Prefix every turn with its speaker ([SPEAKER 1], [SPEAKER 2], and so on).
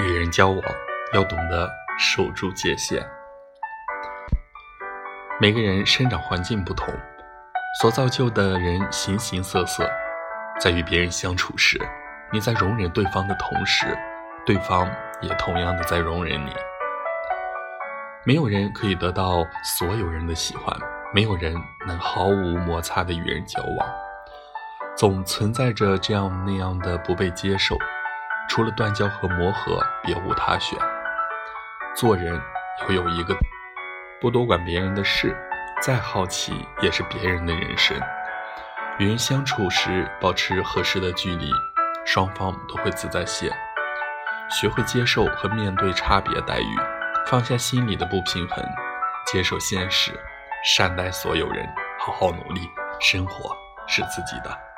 [SPEAKER 1] 与人交往要懂得守住界限。每个人生长环境不同，所造就的人形形色色。在与别人相处时，你在容忍对方的同时，对方也同样的在容忍你。没有人可以得到所有人的喜欢，没有人能毫无摩擦的与人交往，总存在着这样那样的不被接受。除了断交和磨合，别无他选。做人要有一个，不多管别人的事，再好奇也是别人的人生。与人相处时，保持合适的距离，双方都会自在些。学会接受和面对差别待遇，放下心里的不平衡，接受现实，善待所有人，好好努力，生活是自己的。